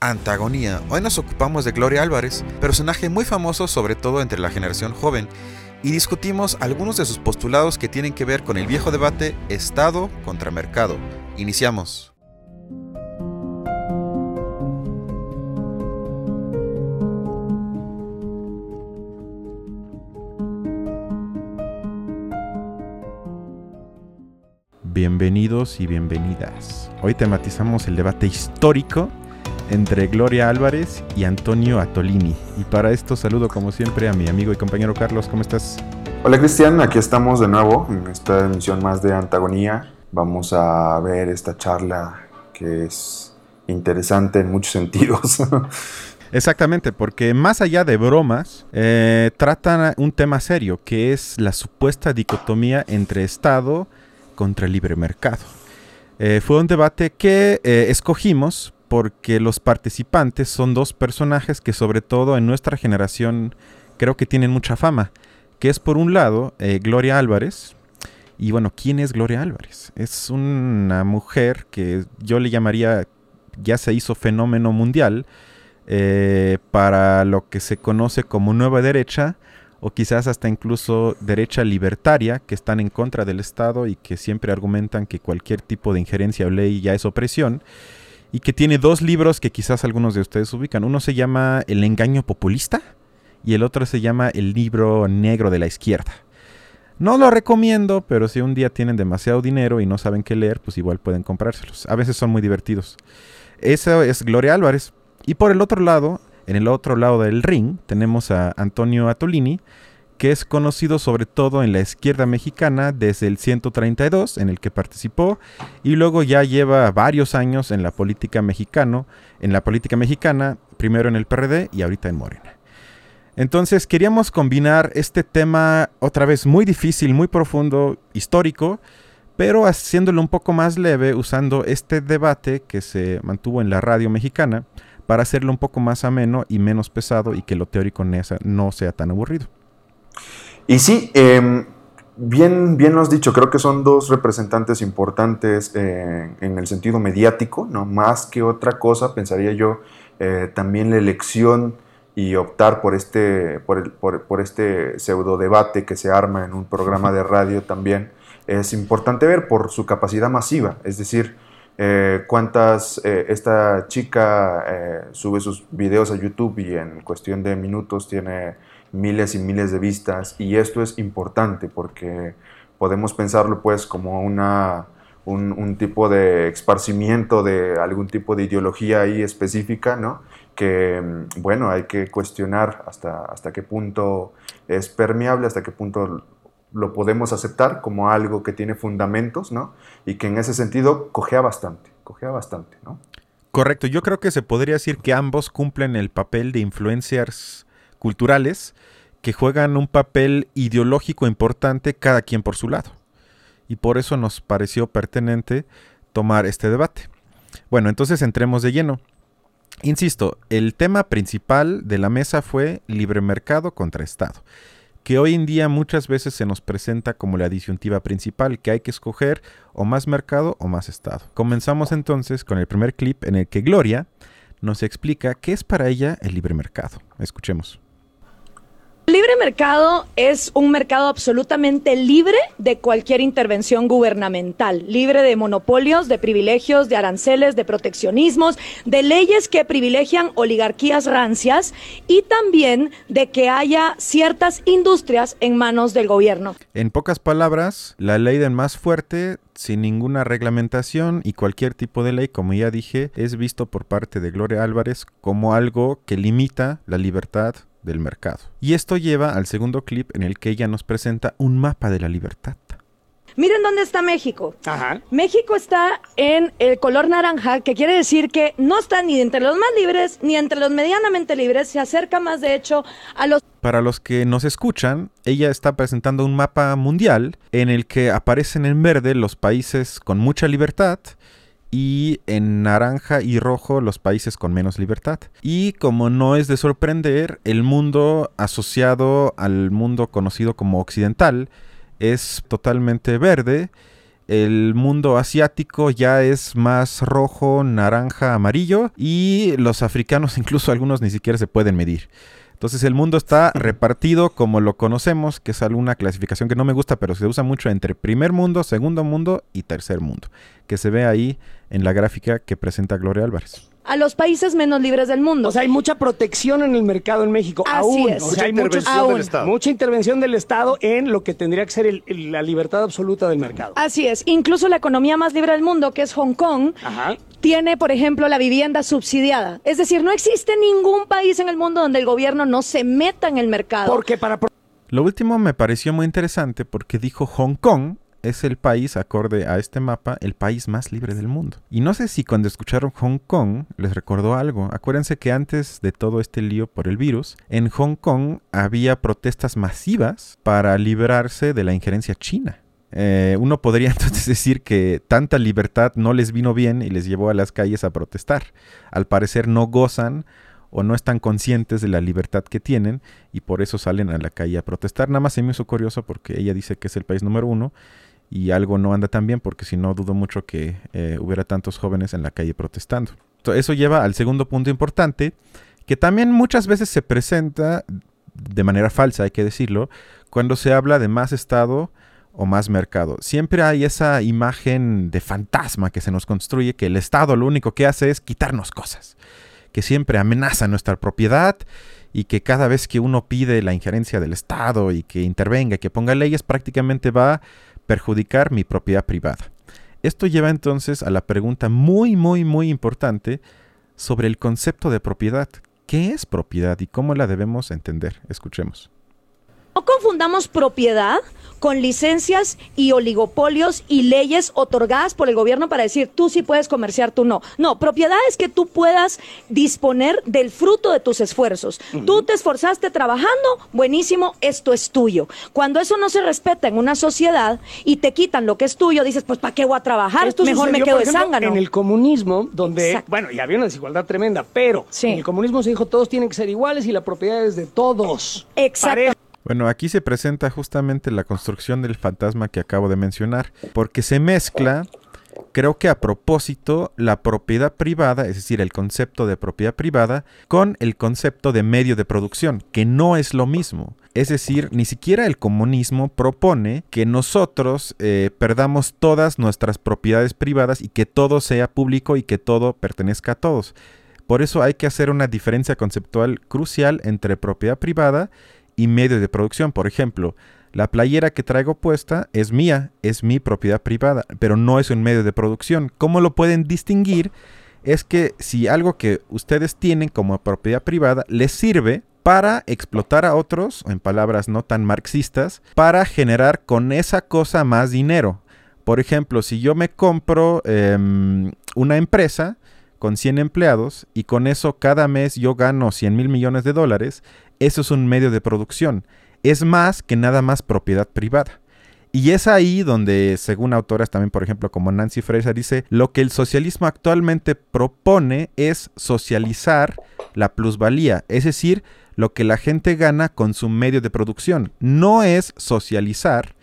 Antagonía. Hoy nos ocupamos de Gloria Álvarez, personaje muy famoso sobre todo entre la generación joven, y discutimos algunos de sus postulados que tienen que ver con el viejo debate Estado contra mercado. Iniciamos. Bienvenidos y bienvenidas. Hoy tematizamos el debate histórico entre Gloria Álvarez y Antonio Atolini. Y para esto saludo como siempre a mi amigo y compañero Carlos. ¿Cómo estás? Hola Cristian, aquí estamos de nuevo en esta emisión más de Antagonía. Vamos a ver esta charla que es interesante en muchos sentidos. Exactamente, porque más allá de bromas, eh, tratan un tema serio, que es la supuesta dicotomía entre Estado contra el libre mercado. Eh, fue un debate que eh, escogimos porque los participantes son dos personajes que sobre todo en nuestra generación creo que tienen mucha fama, que es por un lado eh, Gloria Álvarez, y bueno, ¿quién es Gloria Álvarez? Es una mujer que yo le llamaría, ya se hizo fenómeno mundial eh, para lo que se conoce como nueva derecha, o quizás hasta incluso derecha libertaria, que están en contra del Estado y que siempre argumentan que cualquier tipo de injerencia o ley ya es opresión y que tiene dos libros que quizás algunos de ustedes ubican. Uno se llama El engaño populista y el otro se llama El libro negro de la izquierda. No lo recomiendo, pero si un día tienen demasiado dinero y no saben qué leer, pues igual pueden comprárselos. A veces son muy divertidos. Eso es Gloria Álvarez. Y por el otro lado, en el otro lado del ring, tenemos a Antonio Atolini, que es conocido sobre todo en la izquierda mexicana desde el 132 en el que participó y luego ya lleva varios años en la política mexicano, en la política mexicana, primero en el PRD y ahorita en Morena. Entonces queríamos combinar este tema otra vez muy difícil, muy profundo, histórico, pero haciéndolo un poco más leve usando este debate que se mantuvo en la radio mexicana para hacerlo un poco más ameno y menos pesado y que lo teórico no sea tan aburrido. Y sí, em, bien, bien lo has dicho, creo que son dos representantes importantes eh, en el sentido mediático, ¿no? Más que otra cosa, pensaría yo, eh, también la elección y optar por este, por, por, este pseudo debate que se arma en un programa de radio también es importante ver por su capacidad masiva, es decir, eh, cuántas esta chica sube sus videos a YouTube y en cuestión de minutos tiene miles y miles de vistas y esto es importante porque podemos pensarlo pues como una, un, tipo de esparcimiento de algún tipo de ideología ahí específica, ¿no? Que, mm, bueno, hay que cuestionar hasta, hasta qué punto es permeable, hasta qué punto lo podemos aceptar como algo que tiene fundamentos, ¿no? Y que en ese sentido cogea bastante, cogea bastante, ¿no? Correcto, yo creo que se podría decir que ambos cumplen el papel de influencers culturales que juegan un papel ideológico importante cada quien por su lado. Y por eso nos pareció pertinente tomar este debate. Bueno, entonces entremos de lleno. Insisto, el tema principal de la mesa fue libre mercado contra Estado, que hoy en día muchas veces se nos presenta como la disyuntiva principal, que hay que escoger o más mercado o más Estado. Comenzamos entonces con el primer clip en el que Gloria nos explica qué es para ella el libre mercado. Escuchemos. Libre mercado es un mercado absolutamente libre de cualquier intervención gubernamental, libre de monopolios, de privilegios, de aranceles, de proteccionismos, de leyes que privilegian oligarquías rancias y también de que haya ciertas industrias en manos del gobierno. En pocas palabras, la ley del más fuerte sin ninguna reglamentación y cualquier tipo de ley, como ya dije, es visto por parte de Gloria Álvarez como algo que limita la libertad del mercado. Y esto lleva al segundo clip en el que ella nos presenta un mapa de la libertad. Miren dónde está México. México está en el color naranja, que quiere decir que no está ni entre los más libres ni entre los medianamente libres, se acerca más de hecho a los... Para los que nos escuchan, ella está presentando un mapa mundial en el que aparecen en verde los países con mucha libertad y en naranja y rojo los países con menos libertad. Y como no es de sorprender, el mundo asociado al mundo conocido como occidental es totalmente verde el mundo asiático ya es más rojo, naranja, amarillo y los africanos incluso algunos ni siquiera se pueden medir. Entonces el mundo está repartido como lo conocemos, que es alguna clasificación que no me gusta, pero se usa mucho entre primer mundo, segundo mundo y tercer mundo, que se ve ahí en la gráfica que presenta Gloria Álvarez a los países menos libres del mundo. O sea, hay mucha protección en el mercado en México. Así aún. es. O Mucha sea, hay muchos- intervención del Estado. mucha intervención del Estado en lo que tendría que ser el- el- la libertad absoluta del mercado. Así es. Incluso la economía más libre del mundo, que es Hong Kong, Ajá. tiene, por ejemplo, la vivienda subsidiada. Es decir, no existe ningún país en el mundo donde el gobierno no se meta en el mercado. Porque para Lo último me pareció muy interesante porque dijo Hong Kong es el país, acorde a este mapa, el país más libre del mundo. Y no sé si cuando escucharon Hong Kong les recordó algo. Acuérdense que antes de todo este lío por el virus, en Hong Kong había protestas masivas para librarse de la injerencia china. Eh, uno podría entonces decir que tanta libertad no les vino bien y les llevó a las calles a protestar. Al parecer no gozan o no están conscientes de la libertad que tienen y por eso salen a la calle a protestar. Nada más se me hizo curioso porque ella dice que es el país número uno y algo no anda tan bien porque si no dudo mucho que eh, hubiera tantos jóvenes en la calle protestando. Eso lleva al segundo punto importante que también muchas veces se presenta de manera falsa, hay que decirlo, cuando se habla de más Estado o más mercado. Siempre hay esa imagen de fantasma que se nos construye que el Estado lo único que hace es quitarnos cosas que siempre amenaza nuestra propiedad y que cada vez que uno pide la injerencia del Estado y que intervenga que ponga leyes, prácticamente va perjudicar mi propiedad privada. Esto lleva entonces a la pregunta muy, muy, muy importante sobre el concepto de propiedad. ¿Qué es propiedad y cómo la debemos entender? Escuchemos. No confundamos propiedad con licencias y oligopolios y leyes otorgadas por el gobierno para decir tú sí puedes comerciar, tú no. No, propiedad es que tú puedas disponer del fruto de tus esfuerzos. Tú te esforzaste trabajando, buenísimo, esto es tuyo. Cuando eso no se respeta en una sociedad y te quitan lo que es tuyo, dices, pues ¿para qué voy a trabajar? Esto Mejor me sucedió, quedo por de zángano. En el comunismo, donde, Exacto. bueno, y había una desigualdad tremenda, pero Sí. en el comunismo se dijo todos tienen que ser iguales y la propiedad es de todos. Exacto. Parejo. Bueno, aquí se presenta justamente la construcción del fantasma que acabo de mencionar, porque se mezcla, creo que a propósito, la propiedad privada, es decir, el concepto de propiedad privada, con el concepto de medio de producción, que no es lo mismo. Es decir, ni siquiera el comunismo propone que nosotros eh, perdamos todas nuestras propiedades privadas y que todo sea público y que todo pertenezca a todos. Por eso hay que hacer una diferencia conceptual crucial entre propiedad privada y medio de producción. Por ejemplo, la playera que traigo puesta es mía, es mi propiedad privada, pero no es un medio de producción. ¿Cómo lo pueden distinguir? Es que si algo que ustedes tienen como propiedad privada les sirve para explotar a otros, en palabras no tan marxistas, para generar con esa cosa más dinero. Por ejemplo, si yo me compro em, una empresa con 100 empleados y con eso cada mes yo gano 100 mil millones de dólares, eso es un medio de producción. Es más que nada más propiedad privada. Y es ahí donde, según autoras también, por ejemplo, como Nancy Fraser dice, lo que el socialismo actualmente propone es socializar la plusvalía, es decir, lo que la gente gana con su medio de producción. No es socializar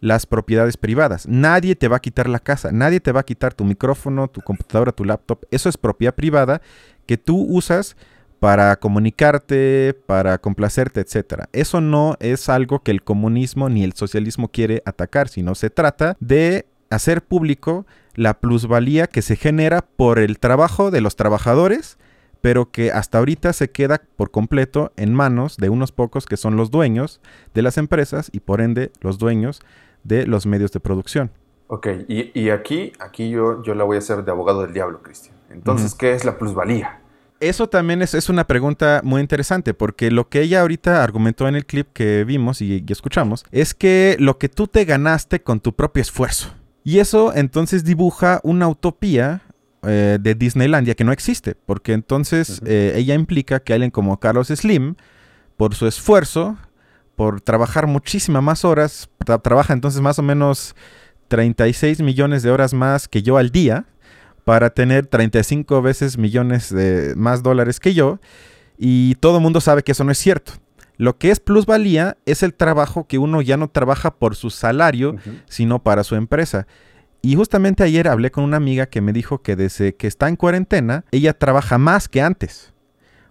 las propiedades privadas. Nadie te va a quitar la casa, nadie te va a quitar tu micrófono, tu computadora, tu laptop. Eso es propiedad privada que tú usas para comunicarte, para complacerte, etc. Eso no es algo que el comunismo ni el socialismo quiere atacar, sino se trata de hacer público la plusvalía que se genera por el trabajo de los trabajadores, pero que hasta ahorita se queda por completo en manos de unos pocos que son los dueños de las empresas y por ende los dueños de los medios de producción. Ok, y, y aquí, aquí yo, yo la voy a hacer de abogado del diablo, Cristian. Entonces, ¿qué es la plusvalía? Eso también es, es, una pregunta muy interesante, porque lo que ella ahorita argumentó en el clip que vimos y, y, escuchamos es que lo que tú te ganaste con tu propio esfuerzo. Y eso entonces dibuja una utopía eh, de Disneylandia que no existe, porque entonces uh -huh. eh, ella implica que alguien como Carlos Slim, por su esfuerzo, por trabajar muchísimas más horas, tra trabaja entonces más o menos 36 millones de horas más que yo al día, para tener 35 veces millones de más dólares que yo, y todo el mundo sabe que eso no es cierto. Lo que es plusvalía es el trabajo que uno ya no trabaja por su salario, uh -huh. sino para su empresa. Y justamente ayer hablé con una amiga que me dijo que desde que está en cuarentena, ella trabaja más que antes.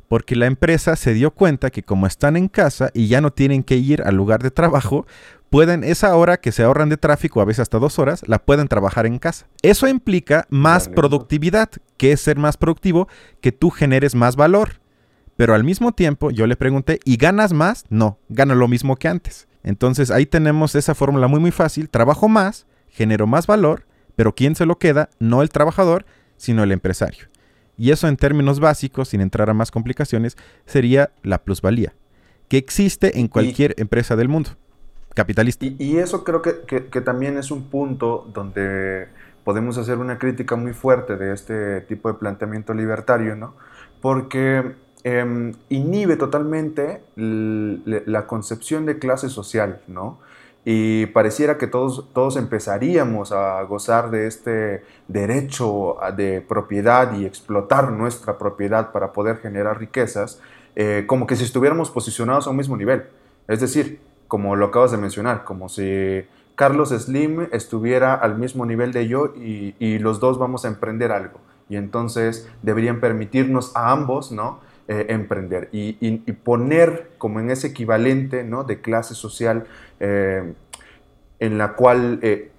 Porque la empresa se dio cuenta que como están en casa y ya no tienen que ir al lugar de trabajo, pueden esa hora que se ahorran de tráfico, a veces hasta dos horas, la pueden trabajar en casa. Eso implica más productividad, que es ser más productivo, que tú generes más valor. Pero al mismo tiempo yo le pregunté, ¿y ganas más? No, gano lo mismo que antes. Entonces ahí tenemos esa fórmula muy muy fácil, trabajo más, genero más valor, pero ¿quién se lo queda? No el trabajador, sino el empresario. Y eso en términos básicos, sin entrar a más complicaciones, sería la plusvalía, que existe en cualquier empresa del mundo capitalista. Y, eso creo que, que, también es un punto donde podemos hacer una crítica muy fuerte de este tipo de planteamiento libertario, ¿no? Porque Em, inhibe totalmente la concepción de clase social, ¿no? Y pareciera que todos, todos empezaríamos a gozar de este derecho de propiedad y explotar nuestra propiedad para poder generar riquezas, eh, como que si estuviéramos posicionados a un mismo nivel. Es decir, como lo acabas de mencionar, como si Carlos Slim estuviera al mismo nivel de yo y, y los dos vamos a emprender algo. Y entonces deberían permitirnos a ambos, ¿no? Eh, emprender y, poner como en ese equivalente ¿no? de clase social eh, en la cual eh,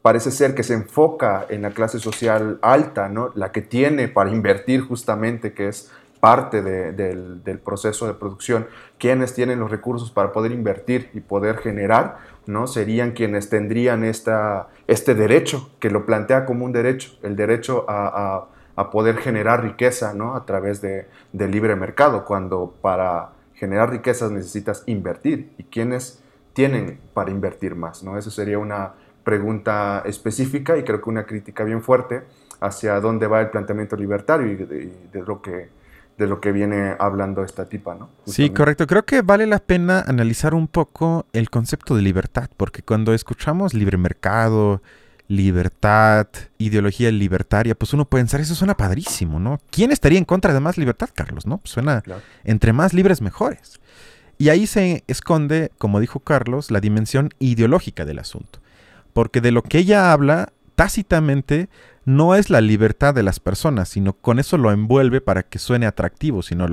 parece ser que se enfoca en la clase social alta, ¿no? la que tiene para invertir justamente, que es parte del, proceso de producción, quienes tienen los recursos para poder invertir y poder generar, ¿no? serían quienes tendrían esta, este derecho, que lo plantea como un derecho, el derecho a a poder generar riqueza ¿no? a través de, del libre mercado, cuando para generar riquezas necesitas invertir. ¿Y quiénes tienen para invertir más? ¿no? Eso sería una pregunta específica y creo que una crítica bien fuerte hacia dónde va el planteamiento libertario y de, lo que de lo que viene hablando esta tipa, ¿no? Sí, correcto. Creo que vale la pena analizar un poco el concepto de libertad, porque cuando escuchamos libre mercado, libertad, ideología libertaria, pues uno puede pensar, eso suena padrísimo, ¿no? ¿Quién estaría en contra de más libertad, Carlos? ¿No? Pues suena entre más libres mejores. Y ahí se esconde, como dijo Carlos, la dimensión ideológica del asunto. Porque de lo que ella habla, tácitamente, no es la libertad de las personas, sino con eso lo envuelve para que suene atractivo, sino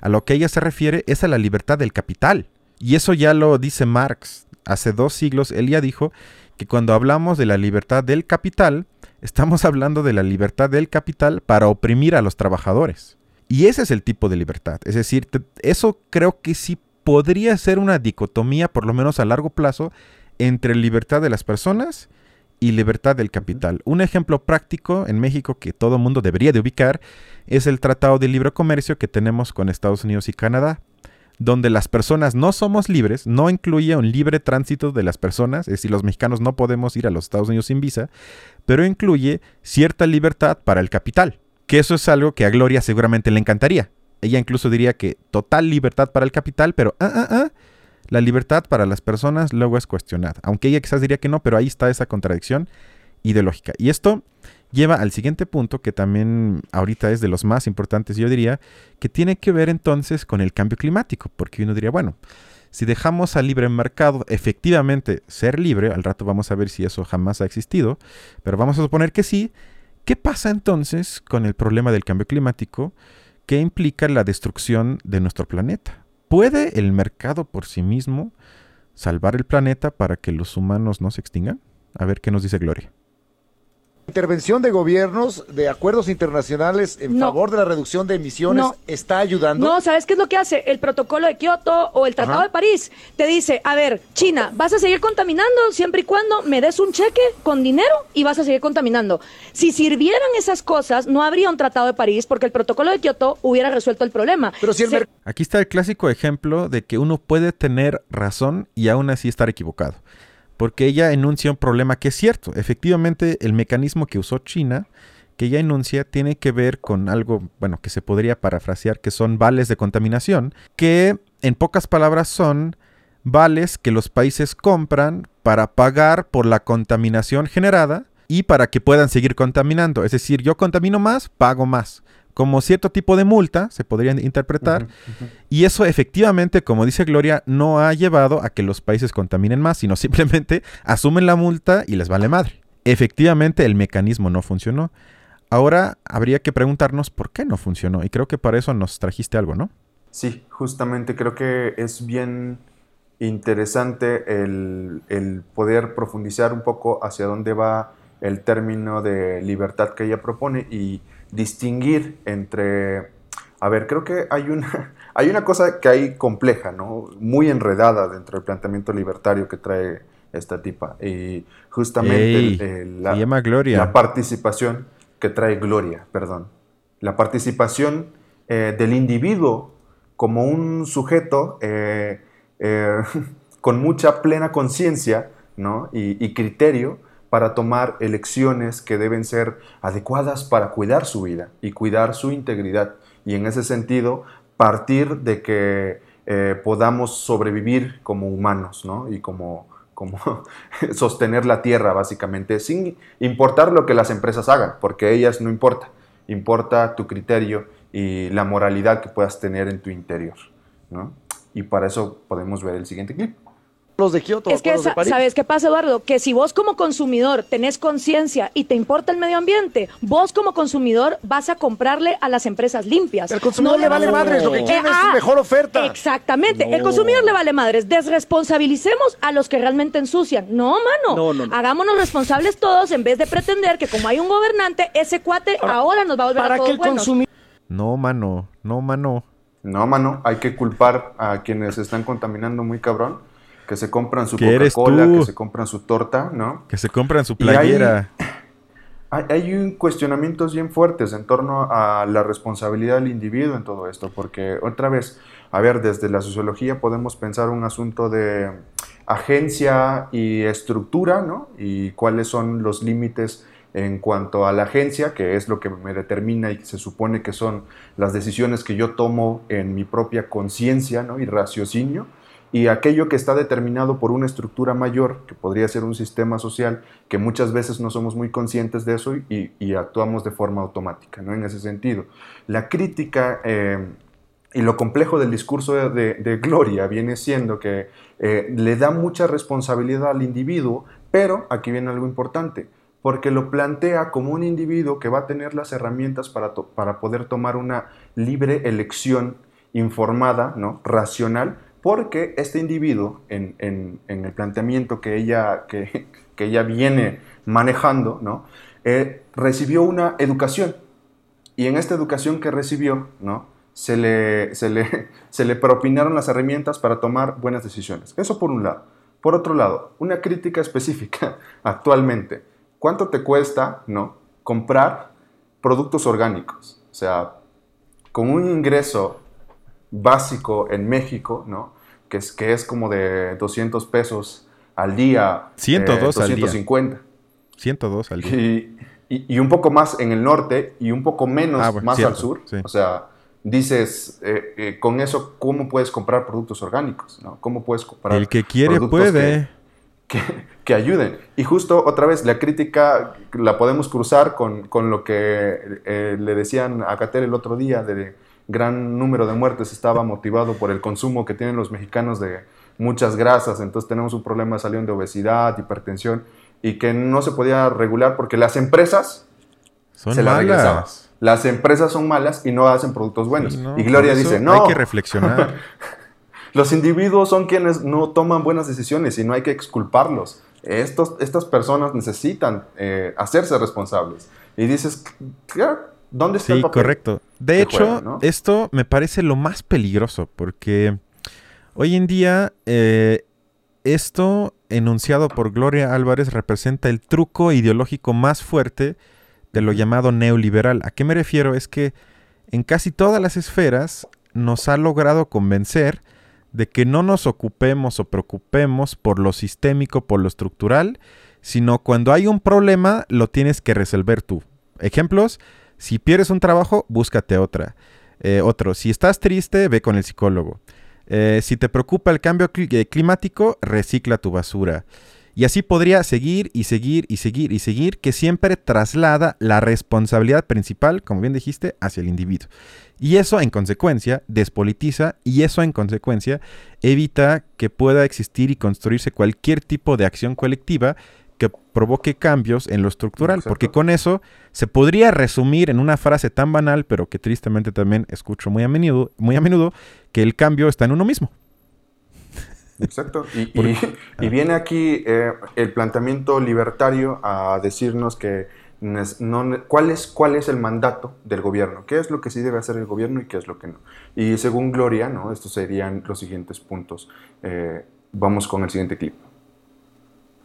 a lo que ella se refiere es a la libertad del capital. Y eso ya lo dice Marx. Hace dos siglos él ya dijo que cuando hablamos de la libertad del capital, estamos hablando de la libertad del capital para oprimir a los trabajadores. Y ese es el tipo de libertad. Es decir, eso creo que sí podría ser una dicotomía, por lo menos a largo plazo, entre libertad de las personas y libertad del capital. Un ejemplo práctico en México que todo mundo debería de ubicar es el Tratado de Libre Comercio que tenemos con Estados Unidos y Canadá donde las personas no somos libres, no incluye un libre tránsito de las personas, es decir, los mexicanos no podemos ir a los Estados Unidos sin visa, pero incluye cierta libertad para el capital, que eso es algo que a Gloria seguramente le encantaría. Ella incluso diría que total libertad para el capital, pero ah, ah, ah, la libertad para las personas luego es cuestionada. Aunque ella quizás diría que no, pero ahí está esa contradicción ideológica. Y esto lleva al siguiente punto, que también ahorita es de los más importantes, yo diría, que tiene que ver entonces con el cambio climático, porque uno diría, bueno, si dejamos al libre mercado efectivamente ser libre, al rato vamos a ver si eso jamás ha existido, pero vamos a suponer que sí, ¿qué pasa entonces con el problema del cambio climático que implica la destrucción de nuestro planeta? ¿Puede el mercado por sí mismo salvar el planeta para que los humanos no se extingan? A ver qué nos dice Gloria intervención de gobiernos, de acuerdos internacionales en favor de la reducción de emisiones, está ayudando? No, ¿sabes qué es lo que hace? El protocolo de Kioto o el Tratado de París te dice, a ver, China, vas a seguir contaminando siempre y cuando me des un cheque con dinero y vas a seguir contaminando. Si sirvieran esas cosas, no habría un Tratado de París porque el protocolo de Kioto hubiera resuelto el problema. Pero si el Aquí está el clásico ejemplo de que uno puede tener razón y aún así estar equivocado porque ella enuncia un problema que es cierto. Efectivamente, el mecanismo que usó China, que ella enuncia, tiene que ver con algo, bueno, que se podría parafrasear, que son vales de contaminación, que en pocas palabras son vales que los países compran para pagar por la contaminación generada y para que puedan seguir contaminando. Es decir, yo contamino más, pago más como cierto tipo de multa, se podría interpretar, y eso efectivamente, como dice Gloria, no ha llevado a que los países contaminen más, sino simplemente asumen la multa y les vale madre. efectivamente el mecanismo no funcionó. Ahora habría que preguntarnos por qué no funcionó. Y creo que para eso nos trajiste algo, ¿no? Sí, justamente creo que es bien interesante el, poder profundizar un poco hacia dónde va el término de libertad que ella propone y distinguir entre... A ver, creo que hay una, hay una cosa que hay compleja, ¿no? Muy enredada dentro del planteamiento libertario que trae esta tipa. Y justamente la, llama Gloria. la participación que trae Gloria, perdón. La participación eh, del individuo como un sujeto eh, eh, con mucha plena conciencia ¿no? y, criterio para tomar elecciones que deben ser adecuadas para cuidar su vida y cuidar su integridad. Y en ese sentido, partir de que eh, podamos sobrevivir como humanos ¿no? y como, como sostener la tierra básicamente, sin importar lo que las empresas hagan, porque ellas no importa, importa tu criterio y la moralidad que puedas tener en tu interior. ¿no? Y para eso podemos ver el siguiente clip. Los de Kioto, es que, ¿sabes qué pasa, Eduardo? Que si vos como consumidor tenés conciencia y te importa el medio ambiente, vos como consumidor vas a comprarle a las empresas limpias. El consumidor le vale madres, lo que quiere es ah, mejor oferta. Exactamente, el consumidor le vale madres. Desresponsabilicemos a los que realmente ensucian. No, mano. No, Hagámonos responsables todos en vez de pretender que como hay un gobernante, ese cuate ahora, nos va a volver a todos que el consumidor No, mano, no, mano. No, mano, hay que culpar a quienes están contaminando muy cabrón, que se compran su Coca-Cola, que se compran su torta, ¿no? Que se compran su playera. Hay, hay, cuestionamientos bien fuertes en torno a la responsabilidad del individuo en todo esto, porque otra vez, a ver, desde la sociología podemos pensar un asunto de agencia y estructura, ¿no? Y cuáles son los límites en cuanto a la agencia, que es lo que me determina y se supone que son las decisiones que yo tomo en mi propia conciencia ¿no? y raciocinio, y aquello que está determinado por una estructura mayor, que podría ser un sistema social, que muchas veces no somos muy conscientes de eso y, actuamos de forma automática, ¿no? En ese sentido. La crítica eh, y lo complejo del discurso de, Gloria viene siendo que eh, le da mucha responsabilidad al individuo, pero aquí viene algo importante porque lo plantea como un individuo que va a tener las herramientas para, para poder tomar una libre elección informada, ¿no? racional, porque este individuo, en, el planteamiento que ella, que, ella viene manejando, ¿no? Eh, recibió una educación. Y en esta educación que recibió, ¿no? se, le, se, le, se le propinaron las herramientas para tomar buenas decisiones. Eso por un lado. Por otro lado, una crítica específica actualmente ¿cuánto te cuesta, no? Comprar productos orgánicos. O sea, con un ingreso básico en México, ¿no? Que es, que es como de 200 pesos al día. 102 al día. 102 al día. Y, y, un poco más en el norte y un poco menos ah, más al sur. O sea, dices, eh, eh, con eso, ¿cómo puedes comprar productos orgánicos? ¿no? ¿Cómo puedes comprar El que quiere puede que, ayuden. Y justo otra vez, la crítica la podemos cruzar con, lo que eh, le decían a Catel el otro día, de gran número de muertes estaba motivado por el consumo que tienen los mexicanos de muchas grasas, entonces tenemos un problema de salud de obesidad, hipertensión, y que no se podía regular porque las empresas son se malas. Las empresas son malas y no hacen productos buenos. y Gloria dice, no. Hay que reflexionar. Los individuos son quienes no toman buenas decisiones y no hay que exculparlos. Estos, estas personas necesitan eh, hacerse responsables. Y dices, ¿dónde está sí, correcto. De hecho, esto me parece lo más peligroso porque hoy en día eh, esto enunciado por Gloria Álvarez representa el truco ideológico más fuerte de lo llamado neoliberal. ¿A qué me refiero? Es que en casi todas las esferas nos ha logrado convencer de que no nos ocupemos o preocupemos por lo sistémico, por lo estructural, sino cuando hay un problema lo tienes que resolver tú. Ejemplos, si pierdes un trabajo, búscate otra. Eh, otro, si estás triste, ve con el psicólogo. Eh, si te preocupa el cambio eh, climático, recicla tu basura. Y así podría seguir y seguir y seguir y seguir, que siempre traslada la responsabilidad principal, como bien dijiste, hacia el individuo. Y eso en consecuencia despolitiza y eso en consecuencia evita que pueda existir y construirse cualquier tipo de acción colectiva que que provoque cambios en lo estructural, porque con eso se podría resumir en una frase tan banal, pero que tristemente también escucho muy a menudo, muy a menudo que el cambio está en uno mismo. Exacto. Y, y, viene aquí eh, el planteamiento libertario a decirnos que no, ¿cuál, es, cuál es el mandato del gobierno, qué es lo que sí debe hacer el gobierno y qué es lo que no. Y según Gloria, ¿no? estos serían los siguientes puntos. Eh, vamos con el siguiente clip.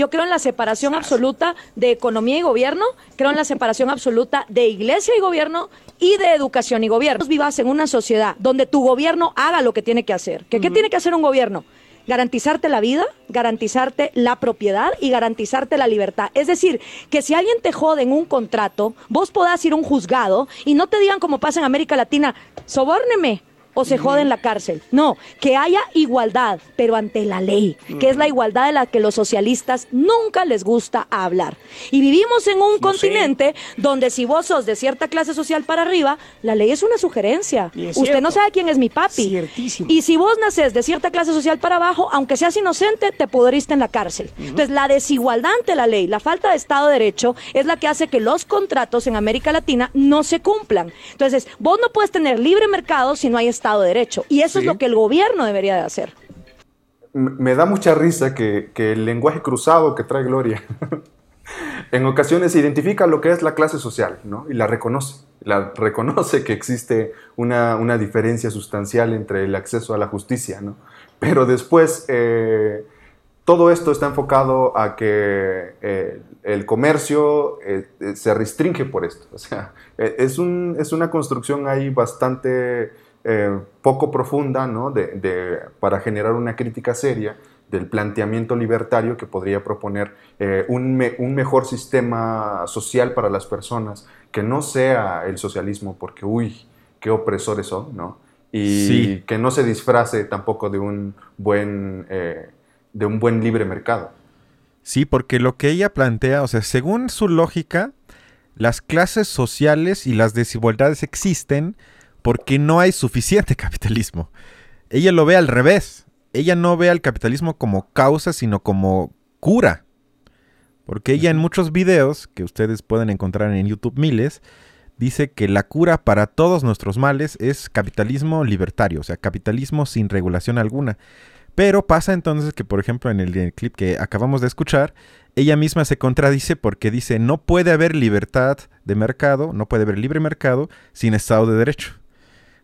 Yo creo en la separación absoluta de economía y gobierno, creo en la separación absoluta de iglesia y gobierno y de educación y gobierno. Vivas en una sociedad donde tu gobierno haga lo que tiene que hacer. ¿Qué, ¿qué tiene que hacer un gobierno? garantizarte la vida, garantizarte la propiedad y garantizarte la libertad. Es decir, que si alguien te jode en un contrato, vos podás ir a un juzgado y no te digan como pasa en América Latina, sobórneme, o se jode en la cárcel. No, que haya igualdad, pero ante la ley, que es la igualdad de la que los socialistas nunca les gusta hablar. Y vivimos en un continente donde si vos sos de cierta clase social para arriba, la ley es una sugerencia. Usted no sabe quién es mi papi. Y si vos naces de cierta clase social para abajo, aunque seas inocente, te pudriste en la cárcel. Entonces, la desigualdad ante la ley, la falta de Estado de Derecho, es la que hace que los contratos en América Latina no se cumplan. Entonces, vos no puedes tener libre mercado si no hay Estado de Derecho. Y eso es lo que el gobierno debería de hacer. Me da mucha risa que, el lenguaje cruzado que trae Gloria en ocasiones identifica lo que es la clase social ¿no? y la reconoce. La reconoce que existe una, una, diferencia sustancial entre el acceso a la justicia, ¿no? pero después eh, todo esto está enfocado a que eh, el comercio eh, se restringe por esto. O sea, es, un, es una construcción ahí bastante eh, poco profunda ¿no? de, para generar una crítica seria del planteamiento libertario que podría proponer eh, un, mejor sistema social para las personas, que no sea el socialismo, porque, uy, qué opresores son, ¿no? Y que no se disfrace tampoco de un buen, eh, de un buen libre mercado. Sí, porque lo que ella plantea, o sea, según su lógica, las clases sociales y las desigualdades existen, porque no hay suficiente capitalismo. Ella lo ve al revés. Ella no ve al capitalismo como causa, sino como cura. Porque ella en muchos videos, que ustedes pueden encontrar en YouTube miles, dice que la cura para todos nuestros males es capitalismo libertario, o sea, capitalismo sin regulación alguna. Pero pasa entonces que, por ejemplo, en el, clip que acabamos de escuchar, ella misma se contradice porque dice, no puede haber libertad de mercado, no puede haber libre mercado sin Estado de Derecho.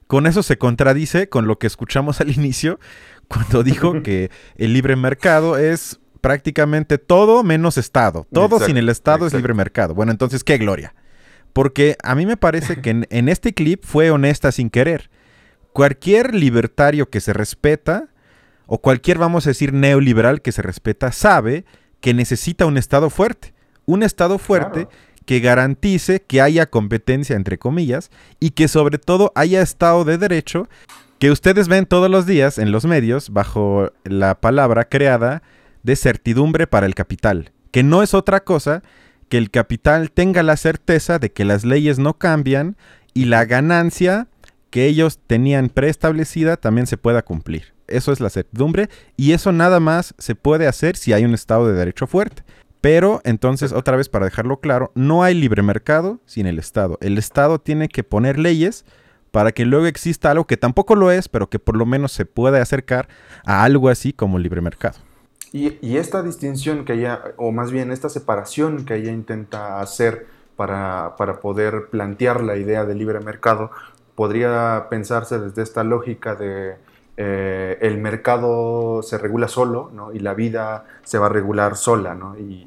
Con eso se contradice con lo que escuchamos al inicio cuando dijo que el libre mercado es prácticamente todo menos Estado. Todo sin el Estado es libre mercado. Bueno, entonces, qué gloria. Porque a mí me parece que en, en, este clip fue honesta sin querer. Cualquier libertario que se respeta, o cualquier, vamos a decir, neoliberal que se respeta, sabe que necesita un Estado fuerte. Un Estado fuerte que garantice que haya competencia, entre comillas, y que sobre todo haya Estado de Derecho, que ustedes ven todos los días en los medios bajo la palabra creada de certidumbre para el capital, que no es otra cosa que el capital tenga la certeza de que las leyes no cambian y la ganancia que ellos tenían preestablecida también se pueda cumplir. Eso es la certidumbre y eso nada más se puede hacer si hay un Estado de Derecho fuerte. Pero entonces, otra vez para dejarlo claro, no hay libre mercado sin el Estado. El Estado tiene que poner leyes para que luego exista algo que tampoco lo es, pero que por lo menos se pueda acercar a algo así como libre mercado. Y, esta distinción que ella, o más bien esta separación que ella intenta hacer para, para poder plantear la idea de libre mercado, podría pensarse desde esta lógica de eh, el mercado se regula solo y la vida se va a regular sola.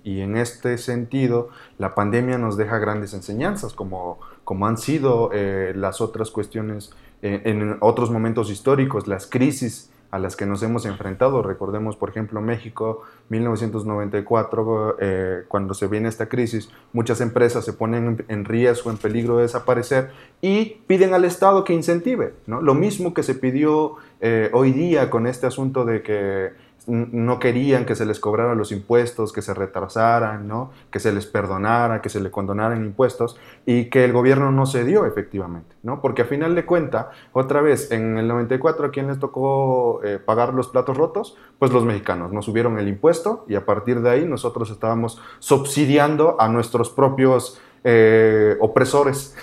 Y, en este sentido, la pandemia nos deja grandes enseñanzas, como, como han sido eh, las otras cuestiones eh, en otros momentos históricos, las crisis a las que nos hemos enfrentado. Recordemos, por ejemplo, México, 1994, eh, cuando se viene esta crisis, muchas empresas se ponen en riesgo, en peligro de desaparecer y piden al Estado que incentive. ¿no? Lo mismo que se pidió eh, hoy día con este asunto de que no querían que se les cobraran los impuestos, que se retrasaran, ¿no? que se les perdonara, que se les condonaran impuestos y que el gobierno no se dio efectivamente, ¿no? porque a final de cuenta, otra vez, en el 94 a quién les tocó eh, pagar los platos rotos, pues los mexicanos nos subieron el impuesto y a partir de ahí nosotros estábamos subsidiando a nuestros propios eh, opresores,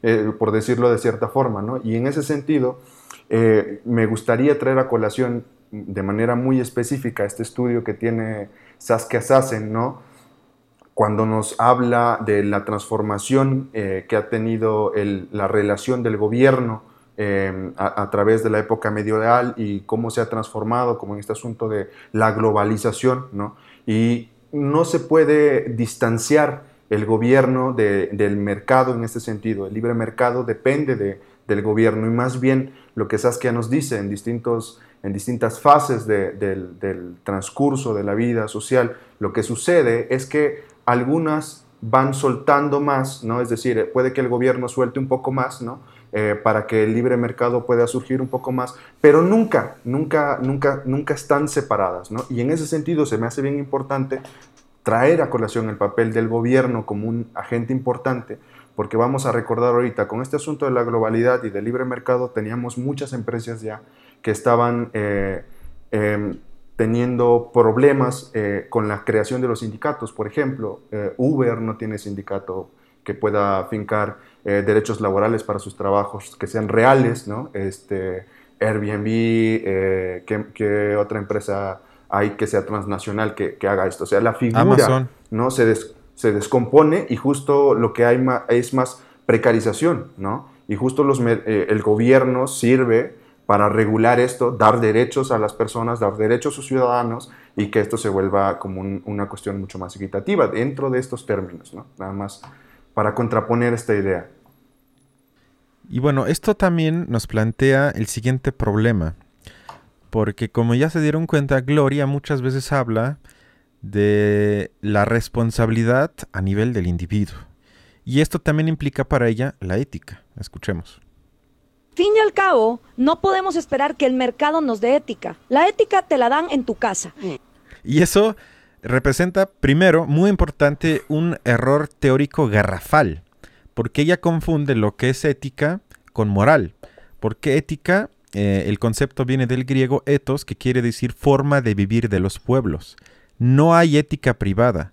por decirlo de cierta forma, ¿no? y en ese sentido... me gustaría traer a colación de manera muy específica este estudio que tiene Saskia Sassen, ¿no? cuando nos habla de la transformación eh, que ha tenido la relación del gobierno em, a, través de la época medieval y cómo se ha transformado, como en este asunto de la globalización, ¿no? Y no se puede distanciar el gobierno del mercado en este sentido. El libre mercado depende del gobierno y más bien lo que Saskia nos dice en distintos en distintas fases del, transcurso de la vida social, lo que sucede es que algunas van soltando más, ¿no? Es decir, puede que el gobierno suelte un poco más, ¿no? Eh, para que el libre mercado pueda surgir un poco más, pero nunca, nunca, nunca, nunca están separadas, ¿no? Y en ese sentido se me hace bien importante traer a colación el papel del gobierno como un agente importante, porque vamos a recordar ahorita, con este asunto de la globalidad y del libre mercado, teníamos muchas empresas ya que estaban eh, em, teniendo problemas eh, con la creación de los sindicatos. Por ejemplo, eh, Uber no tiene sindicato que pueda fincar derechos laborales para sus trabajos que sean reales, ¿no? Este, Airbnb, ¿qué, otra empresa hay que sea transnacional que, haga esto? O sea, la figura ¿no? Se, se descompone y justo lo que hay es más precarización, ¿no? Y justo los, el gobierno sirve para regular esto, dar derechos a las personas, dar derechos a sus ciudadanos y que esto se vuelva como una cuestión mucho más equitativa dentro de estos términos, ¿no? Nada más para contraponer esta idea. Y bueno, esto también nos plantea el siguiente problema, porque como ya se dieron cuenta, Gloria muchas veces habla de la responsabilidad a nivel del individuo. Y esto también implica para ella la ética. Escuchemos fin y al cabo, no podemos esperar que el mercado nos dé ética. La ética te la dan en tu casa. Y eso representa, primero, muy importante, un error teórico garrafal, porque ella confunde lo que es ética con moral. Porque ética, eh, el concepto viene del griego ethos, que quiere decir forma de vivir de los pueblos. No hay ética privada.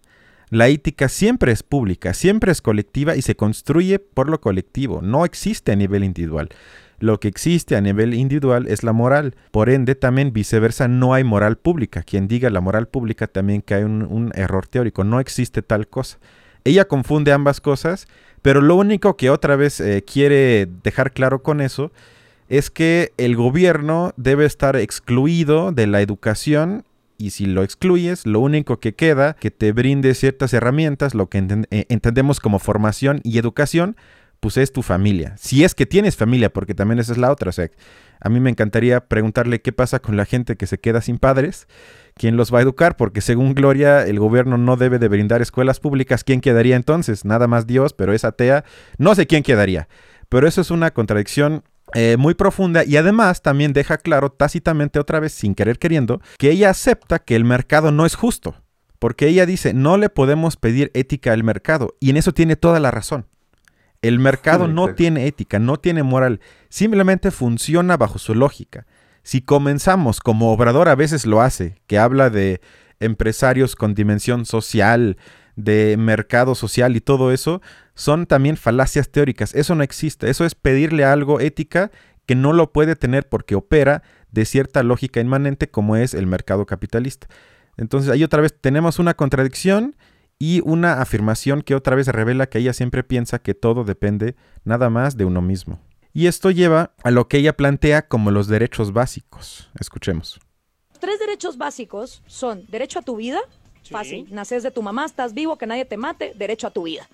La ética siempre es pública, siempre es colectiva y se construye por lo colectivo, no existe a nivel individual. Lo que existe a nivel individual es la moral. Por ende, también viceversa, no hay moral pública. Quien diga la moral pública también cae un, un error teórico. No existe tal cosa. Ella confunde ambas cosas, pero lo único que otra vez eh, quiere dejar claro con eso es que el gobierno debe estar excluido de la educación y si lo excluyes, lo único que queda que te brinde ciertas herramientas, lo que eh, entendemos como formación y educación, pues es tu familia. Si es que tienes familia, porque también esa es la otra. A mí me encantaría preguntarle qué pasa con la gente que se queda sin padres, quién los va a educar, porque según Gloria, el gobierno no debe de brindar escuelas públicas. ¿Quién quedaría entonces? Nada más Dios, pero es atea. No sé quién quedaría. Pero eso es una contradicción eh, muy profunda y además también deja claro tácitamente otra vez, sin querer queriendo, que ella acepta que el mercado no es justo. Porque ella dice, no le podemos pedir ética al mercado. Y en eso tiene toda la razón. El mercado no tiene ética, no tiene moral, simplemente funciona bajo su lógica. Si comenzamos, como Obrador a veces lo hace, que habla de empresarios con dimensión social, de mercado social y todo eso, son también falacias teóricas. Eso no existe. Eso es pedirle algo ética que no lo puede tener porque opera de cierta lógica inmanente como es el mercado capitalista. Entonces ahí otra vez tenemos una contradicción y una afirmación que otra vez revela que ella siempre piensa que todo depende nada más de uno mismo. Y esto lleva a lo que ella plantea como los derechos básicos. Escuchemos. Tres derechos básicos son derecho a tu vida, fácil, naces de tu mamá, estás vivo, que nadie te mate, derecho a tu vida.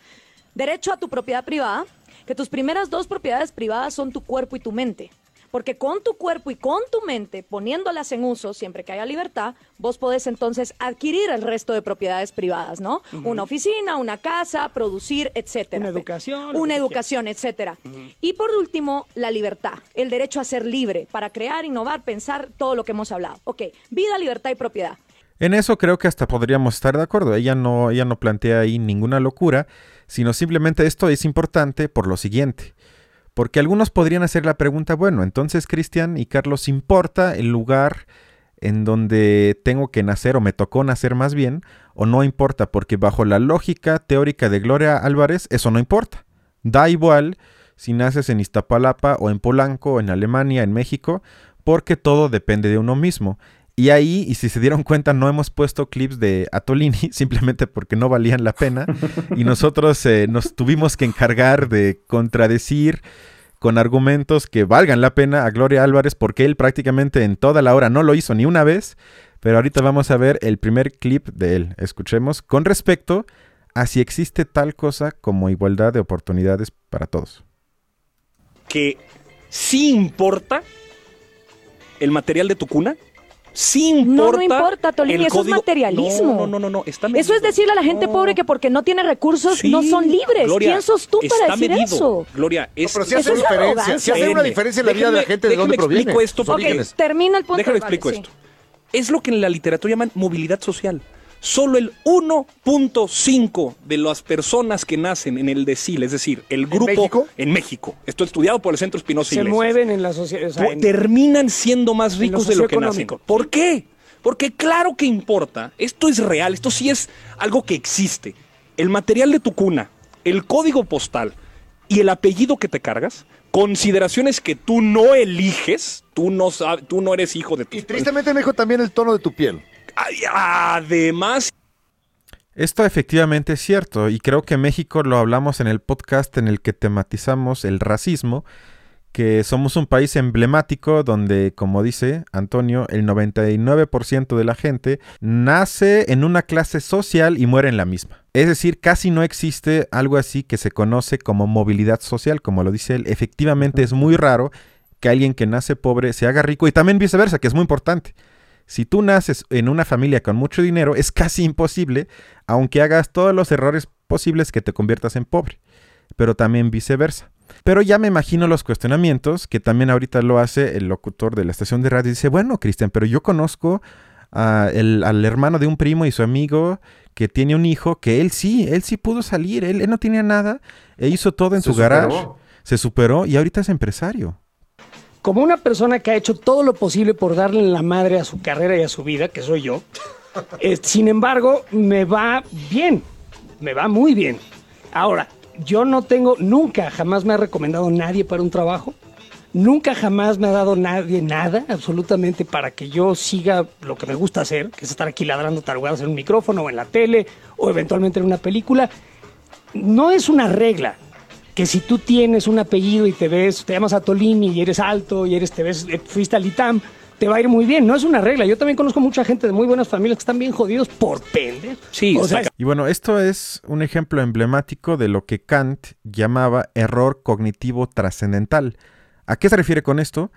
Derecho a tu propiedad privada, que tus primeras dos propiedades privadas son tu cuerpo y tu mente. Porque con tu cuerpo y con tu mente, poniéndolas en uso, siempre que haya libertad, vos podés entonces adquirir el resto de propiedades privadas, ¿no? Una oficina, una casa, producir, etcétera. Una educación. Una educación, etcétera. Y por último, la libertad, el derecho a ser libre para crear, innovar, pensar todo lo que hemos hablado. Ok, vida, libertad y propiedad. En eso creo que hasta podríamos estar de acuerdo. Ella no, ella no plantea ahí ninguna locura, sino simplemente esto es importante por lo siguiente. Porque algunos podrían hacer la pregunta, bueno, entonces Cristian y Carlos, ¿importa el lugar en donde tengo que nacer o me tocó nacer más bien? ¿O no importa? Porque bajo la lógica teórica de Gloria Álvarez, eso no importa. Da igual si naces en Iztapalapa o en Polanco, o en Alemania, en México, porque todo depende de uno mismo. Y ahí, y si se dieron cuenta, no hemos puesto clips de Atolini, simplemente porque no valían la pena. Y nosotros eh, nos tuvimos que encargar de contradecir con argumentos que valgan la pena a Gloria Álvarez, porque él prácticamente en toda la hora no lo hizo ni una vez. Pero ahorita vamos a ver el primer clip de él. Escuchemos con respecto a si existe tal cosa como igualdad de oportunidades para todos. Que sí importa el material de tu cuna Sí importa. No, no importa, Tolini, eso es materialismo. No, no, no, no, está Eso es decirle a la gente pobre que porque no tiene recursos no son libres. ¿Quién sos tú para decir eso? Gloria, es, pero si hace, diferencia, si hace una diferencia en la vida de la gente de dónde proviene. Explico esto, okay, termina el punto. Déjame explico esto. Es lo que en la literatura llaman movilidad social solo el 1.5 de las personas que nacen en el decil, es decir, el grupo ¿En México? en México, esto estudiado por el Centro Espinosa Se mueven en la sociedad. O sea, en, terminan siendo más ricos lo de lo que nacen. ¿Por qué? Porque claro que importa, esto es real, esto sí es algo que existe. El material de tu cuna, el código postal y el apellido que te cargas, consideraciones que tú no eliges, tú no, sab- tú no eres hijo de tu Y tristemente en México también el tono de tu piel. Además, Esto efectivamente es cierto y creo que México lo hablamos en el podcast en el que tematizamos el racismo, que somos un país emblemático donde, como dice Antonio, el 99% de la gente nace en una clase social y muere en la misma. Es decir, casi no existe algo así que se conoce como movilidad social, como lo dice él. Efectivamente es muy raro que alguien que nace pobre se haga rico y también viceversa, que es muy importante. Si tú naces en una familia con mucho dinero, es casi imposible, aunque hagas todos los errores posibles, que te conviertas en pobre. Pero también viceversa. Pero ya me imagino los cuestionamientos, que también ahorita lo hace el locutor de la estación de radio. Dice, bueno, Cristian, pero yo conozco a el- al hermano de un primo y su amigo que tiene un hijo, que él sí, él sí pudo salir, él, él no tenía nada, e hizo todo en Se su garage, superó. se superó y ahorita es empresario. Como una persona que ha hecho todo lo posible por darle la madre a su carrera y a su vida, que soy yo, eh, sin embargo, me va bien, me va muy bien. Ahora, yo no tengo, nunca, jamás me ha recomendado nadie para un trabajo, nunca jamás me ha dado nadie nada, absolutamente, para que yo siga lo que me gusta hacer, que es estar aquí ladrando tarugadas en un micrófono o en la tele o eventualmente en una película. No es una regla, que si tú tienes un apellido y te ves, te llamas Atolini y eres alto y eres, te ves, eh, fuiste al ITAM, te va a ir muy bien. No es una regla. Yo también conozco mucha gente de muy buenas familias que están bien jodidos por pendejos. Sí, o sea, Y bueno, esto es un ejemplo emblemático de lo que Kant llamaba error cognitivo trascendental. ¿A qué se refiere con esto?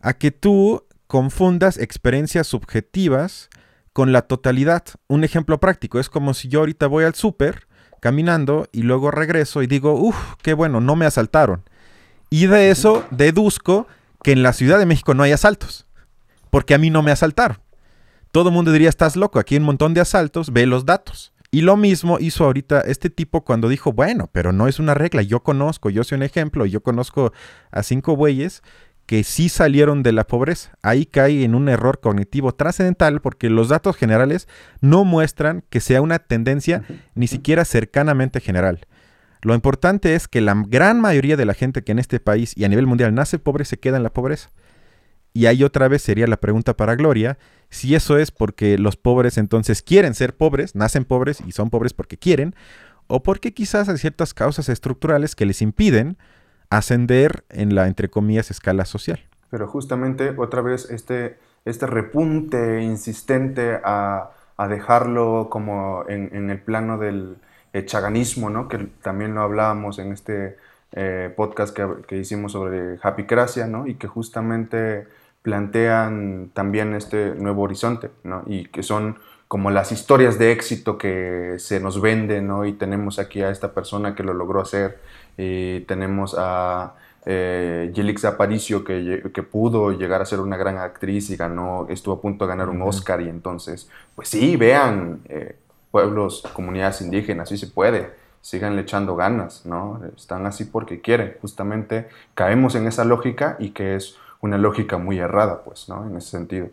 A que tú confundas experiencias subjetivas con la totalidad. Un ejemplo práctico es como si yo ahorita voy al súper caminando y luego regreso y digo, uff, qué bueno, no me asaltaron. Y de eso deduzco que en la Ciudad de México no hay asaltos, porque a mí no me asaltaron. Todo el mundo diría, estás loco, aquí hay un montón de asaltos, ve los datos. Y lo mismo hizo ahorita este tipo cuando dijo, bueno, pero no es una regla, yo conozco, yo soy un ejemplo, yo conozco a cinco bueyes que sí salieron de la pobreza. Ahí cae en un error cognitivo trascendental porque los datos generales no muestran que sea una tendencia ni siquiera cercanamente general. Lo importante es que la gran mayoría de la gente que en este país y a nivel mundial nace pobre se queda en la pobreza. Y ahí otra vez sería la pregunta para Gloria, si eso es porque los pobres entonces quieren ser pobres, nacen pobres y son pobres porque quieren, o porque quizás hay ciertas causas estructurales que les impiden ascender en la, entre comillas, escala social. Pero justamente otra vez este, este repunte insistente a, a dejarlo como en, en el plano del eh, chaganismo, ¿no? que también lo hablábamos en este, eh, podcast que, hicimos sobre Happy Cracia, ¿no? Y que justamente plantean también este nuevo horizonte, ¿no? Y que son como las historias de éxito que se nos venden, ¿no? Y tenemos aquí a esta persona que lo logró hacer, y tenemos a eh, Yelix Aparicio que, que, pudo llegar a ser una gran actriz y ganó, estuvo a punto de ganar un Oscar y entonces, pues sí, vean, eh, pueblos, comunidades indígenas, sí se puede, sigan echando ganas, ¿no? Están así porque quieren, justamente caemos en esa lógica y que es una lógica muy errada, pues, ¿no? En ese sentido.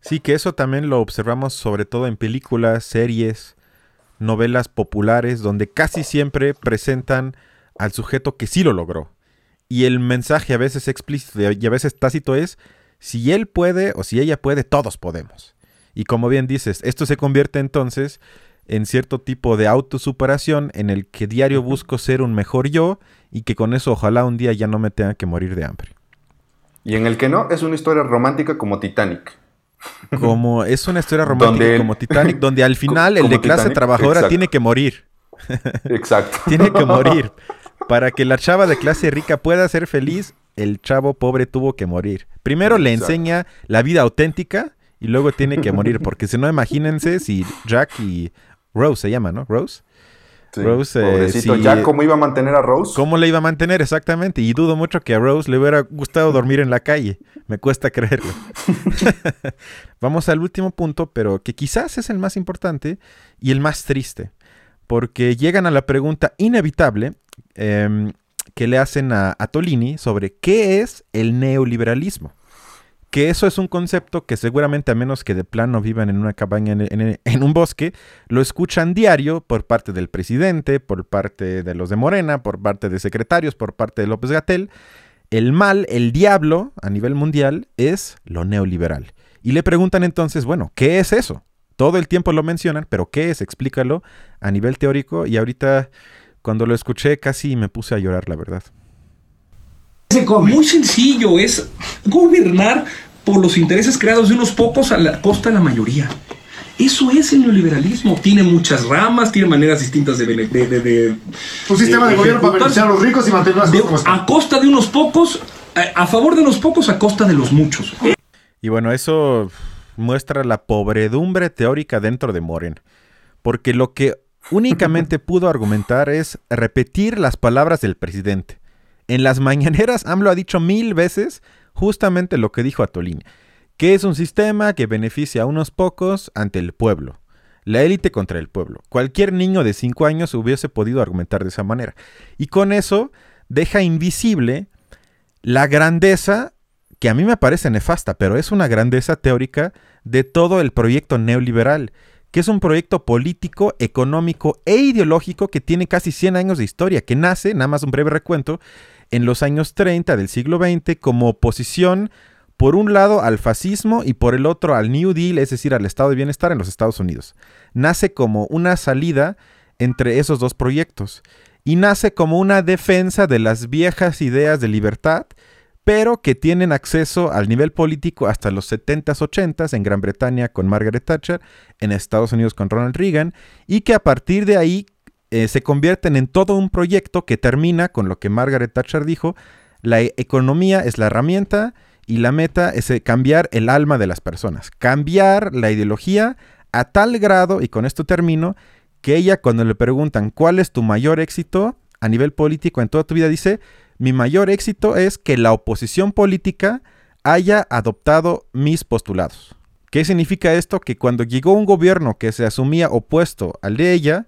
Sí, que eso también lo observamos sobre todo en películas, series, novelas populares, donde casi siempre presentan al sujeto que sí lo logró. Y el mensaje a veces explícito y a veces tácito es, si él puede o si ella puede, todos podemos. Y como bien dices, esto se convierte entonces en cierto tipo de autosuperación en el que diario busco ser un mejor yo y que con eso ojalá un día ya no me tenga que morir de hambre. Y en el que no, es una historia romántica como Titanic. Como es una historia romántica como Titanic, donde al final el de clase trabajadora tiene que morir. Exacto. tiene que morir. Para que la chava de clase rica pueda ser feliz, el chavo pobre tuvo que morir. Primero le enseña la vida auténtica y luego tiene que morir, porque si no, imagínense si Jack y Rose se llama, ¿no? Rose. Rose, eh, Pobrecito Jack, ¿cómo iba a mantener a Rose? ¿Cómo le iba a mantener exactamente? Y dudo mucho que a Rose le hubiera gustado dormir en la calle. Me cuesta creerlo. Vamos al último punto, pero que quizás es el más importante y el más triste. Porque llegan a la pregunta inevitable em, que le hacen a Tolini sobre qué es el neoliberalismo que eso es un concepto que seguramente a menos que de plano vivan en una cabaña en, un bosque, lo escuchan diario por parte del presidente, por parte de los de Morena, por parte de secretarios, por parte de López Gatel. El mal, el diablo a nivel mundial es lo neoliberal. Y le preguntan entonces, bueno, ¿qué es eso? Todo el tiempo lo mencionan, pero ¿qué es? Explícalo a nivel teórico. Y ahorita, cuando lo escuché, casi me puse a llorar, la verdad. Muy sencillo, es gobernar por los intereses creados de unos pocos a la costa de la mayoría. Eso es el neoliberalismo. Tiene muchas ramas, tiene maneras distintas de... de, Un sistema de, gobierno para beneficiar a los ricos y mantener las cosas A costa de unos pocos, a, favor de unos pocos, a costa de los muchos. Y bueno, eso muestra la pobredumbre teórica dentro de Moren. Porque lo que únicamente pudo argumentar es repetir las palabras del presidente. En las mañaneras, AMLO ha dicho mil veces justamente lo que dijo Atolini, que es un sistema que beneficia a unos pocos ante el pueblo. La élite contra el pueblo. Cualquier niño de 5 años hubiese podido argumentar de esa manera. Y con eso deja invisible la grandeza, que a mí me parece nefasta, pero es una grandeza teórica de todo el proyecto neoliberal, que es un proyecto político, económico e ideológico que tiene casi 100 años de historia, que nace, nada más un breve recuento, en los años 30 del siglo XX como oposición por un lado al fascismo y por el otro al New Deal, es decir, al estado de bienestar en los Estados Unidos. Nace como una salida entre esos dos proyectos y nace como una defensa de las viejas ideas de libertad, pero que tienen acceso al nivel político hasta los 70s, 80s en Gran Bretaña con Margaret Thatcher, en Estados Unidos con Ronald Reagan, y que a partir de ahí eh, se convierten en todo un proyecto que termina con lo que Margaret Thatcher dijo, la e-, economía es la herramienta y la meta es eh, cambiar el alma de las personas, cambiar la ideología a tal grado, y con esto termino, que ella cuando le preguntan cuál es tu mayor éxito a nivel político en toda tu vida, dice, mi mayor éxito es que la oposición política haya adoptado mis postulados. ¿Qué significa esto? Que cuando llegó un gobierno que se asumía opuesto al de ella,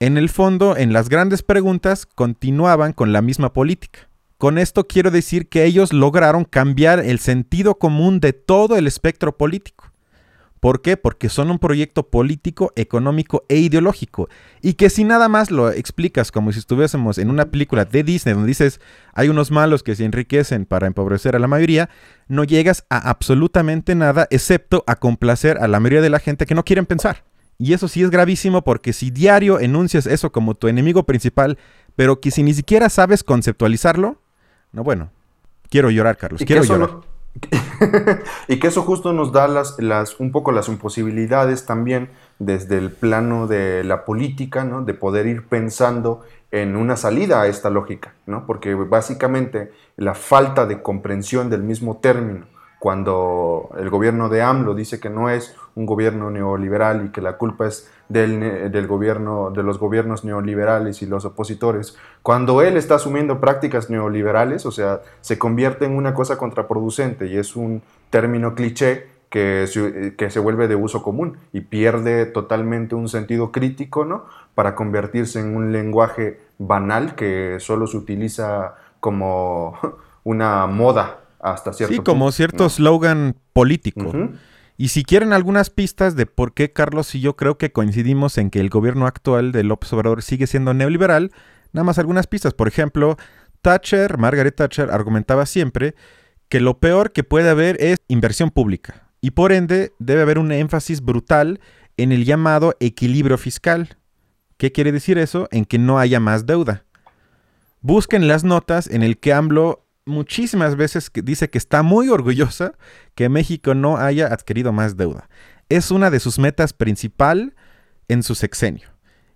en el fondo, en las grandes preguntas continuaban con la misma política. Con esto quiero decir que ellos lograron cambiar el sentido común de todo el espectro político. ¿Por qué? Porque son un proyecto político, económico e ideológico. Y que si nada más lo explicas como si estuviésemos en una película de Disney donde dices hay unos malos que se enriquecen para empobrecer a la mayoría, no llegas a absolutamente nada excepto a complacer a la mayoría de la gente que no quieren pensar. Y eso sí es gravísimo porque si diario enuncias eso como tu enemigo principal, pero que si ni siquiera sabes conceptualizarlo, no, bueno, quiero llorar, Carlos, quiero llorar. y que eso justo nos da las, las, un poco las imposibilidades también desde el plano de la política, ¿no? de poder ir pensando en una salida a esta lógica, ¿no? porque básicamente la falta de comprensión del mismo término, cuando el gobierno de AMLO dice que no es un gobierno neoliberal y que la culpa es del, del, gobierno, de los gobiernos neoliberales y los opositores, cuando él está asumiendo prácticas neoliberales, o sea, se convierte en una cosa contraproducente y es un término cliché que se, que se vuelve de uso común y pierde totalmente un sentido crítico, ¿no? Para convertirse en un lenguaje banal que solo se utiliza como una moda hasta cierto Sí, como cierto slogan político. Y si quieren algunas pistas de por qué Carlos y yo creo que coincidimos en que el gobierno actual de López Obrador sigue siendo neoliberal, nada más algunas pistas. Por ejemplo, Thatcher, Margaret Thatcher, argumentaba siempre que lo peor que puede haber es inversión pública. Y por ende debe haber un énfasis brutal en el llamado equilibrio fiscal. ¿Qué quiere decir eso? En que no haya más deuda. Busquen las notas en el que AMLO muchísimas veces dice que está muy orgullosa que México no haya adquirido más deuda. Es una de sus metas principal en su sexenio.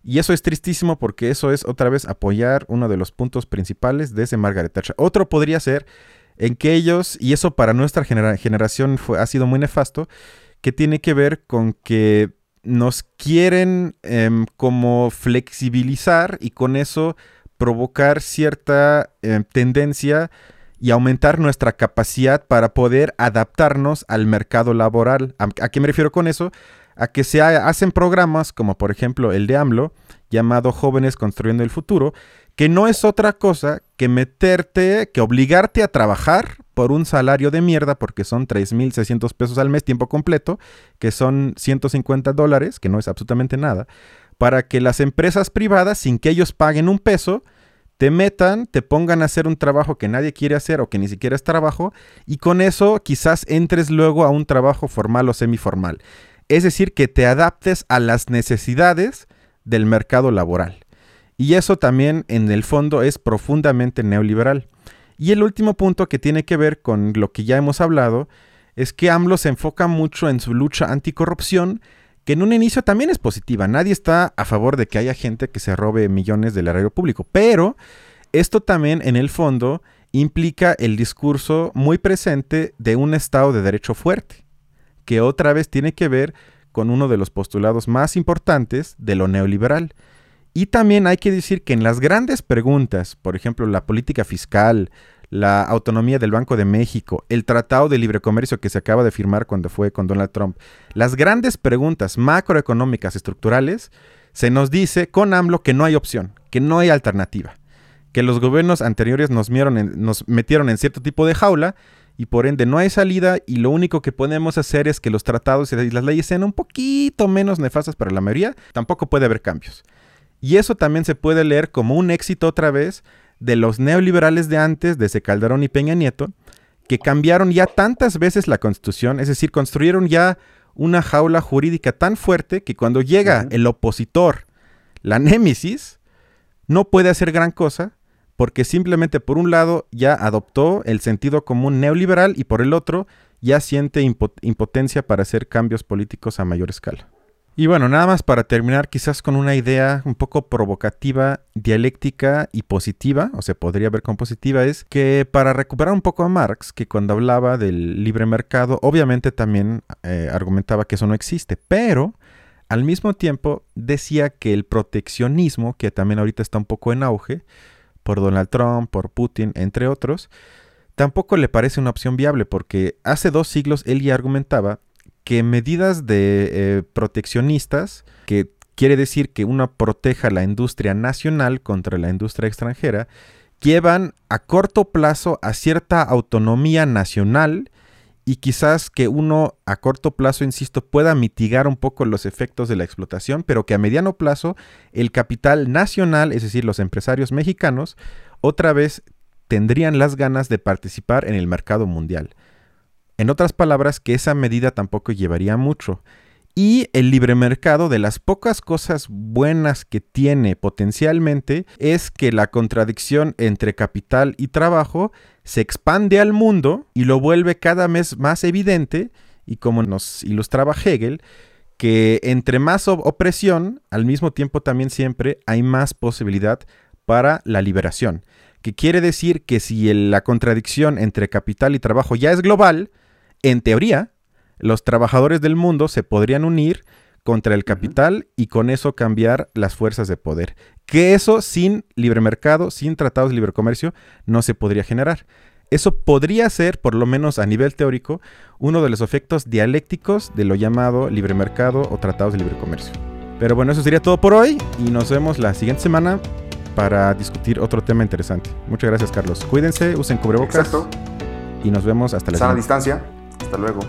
Y eso es tristísimo porque eso es otra vez apoyar uno de los puntos principales de ese Margaret Thatcher. Otro podría ser en que ellos, y eso para nuestra generación fue, ha sido muy nefasto, que tiene que ver con que nos quieren em, como flexibilizar y con eso provocar cierta em, tendencia y aumentar nuestra capacidad para poder adaptarnos al mercado laboral. ¿A, qué me refiero con eso? A que se hacen programas como por ejemplo el de AMLO, llamado Jóvenes Construyendo el Futuro, que no es otra cosa que meterte, que obligarte a trabajar por un salario de mierda, porque son 3.600 pesos al mes, tiempo completo, que son 150 dólares, que no es absolutamente nada, para que las empresas privadas, sin que ellos paguen un peso, te metan, te pongan a hacer un trabajo que nadie quiere hacer o que ni siquiera es trabajo, y con eso quizás entres luego a un trabajo formal o semiformal. Es decir, que te adaptes a las necesidades del mercado laboral. Y eso también en el fondo es profundamente neoliberal. Y el último punto que tiene que ver con lo que ya hemos hablado es que AMLO se enfoca mucho en su lucha anticorrupción, que en un inicio también es positiva. Nadie está a favor de que haya gente que se robe millones del erario público, pero esto también en el fondo implica el discurso muy presente de un Estado de Derecho fuerte, que otra vez tiene que ver con uno de los postulados más importantes de lo neoliberal. Y también hay que decir que en las grandes preguntas, por ejemplo, la política fiscal, la autonomía del Banco de México, el Tratado de Libre Comercio que se acaba de firmar cuando fue con Donald Trump, las grandes preguntas macroeconómicas estructurales, se nos dice con AMLO que no hay opción, que no hay alternativa, que los gobiernos anteriores nos, nos metieron en cierto tipo de jaula y por ende no hay salida y lo único que podemos hacer es que los tratados y las leyes sean un poquito menos nefastas para la mayoría, tampoco puede haber cambios. Y eso también se puede leer como un éxito otra vez de los neoliberales de antes, desde Calderón y Peña Nieto, que cambiaron ya tantas veces la constitución, es decir, construyeron ya una jaula jurídica tan fuerte que cuando llega el opositor, la némesis, no puede hacer gran cosa porque simplemente por un lado ya adoptó el sentido común neoliberal y por el otro ya siente impotencia para hacer cambios políticos a mayor escala. Y bueno, nada más para terminar, quizás con una idea un poco provocativa, dialéctica y positiva, o se podría ver como positiva, es que para recuperar un poco a Marx, que cuando hablaba del libre mercado, obviamente también eh, argumentaba que eso no existe, pero al mismo tiempo decía que el proteccionismo, que también ahorita está un poco en auge, por Donald Trump, por Putin, entre otros, tampoco le parece una opción viable, porque hace dos siglos él ya argumentaba que medidas de eh, proteccionistas, que quiere decir que uno proteja la industria nacional contra la industria extranjera, llevan a corto plazo a cierta autonomía nacional y quizás que uno a corto plazo, insisto, pueda mitigar un poco los efectos de la explotación, pero que a mediano plazo el capital nacional, es decir, los empresarios mexicanos, otra vez tendrían las ganas de participar en el mercado mundial. En otras palabras, que esa medida tampoco llevaría mucho. Y el libre mercado, de las pocas cosas buenas que tiene potencialmente, es que la contradicción entre capital y trabajo se expande al mundo y lo vuelve cada vez más evidente, y como nos ilustraba Hegel, que entre más opresión, al mismo tiempo también siempre hay más posibilidad para la liberación. Que quiere decir que si la contradicción entre capital y trabajo ya es global, en teoría, los trabajadores del mundo se podrían unir contra el capital y con eso cambiar las fuerzas de poder. Que eso sin libre mercado, sin tratados de libre comercio, no se podría generar. Eso podría ser, por lo menos a nivel teórico, uno de los efectos dialécticos de lo llamado libre mercado o tratados de libre comercio. Pero bueno, eso sería todo por hoy y nos vemos la siguiente semana para discutir otro tema interesante. Muchas gracias, Carlos. Cuídense, usen cubrebocas. Y nos vemos hasta la Sana distancia. Hasta luego.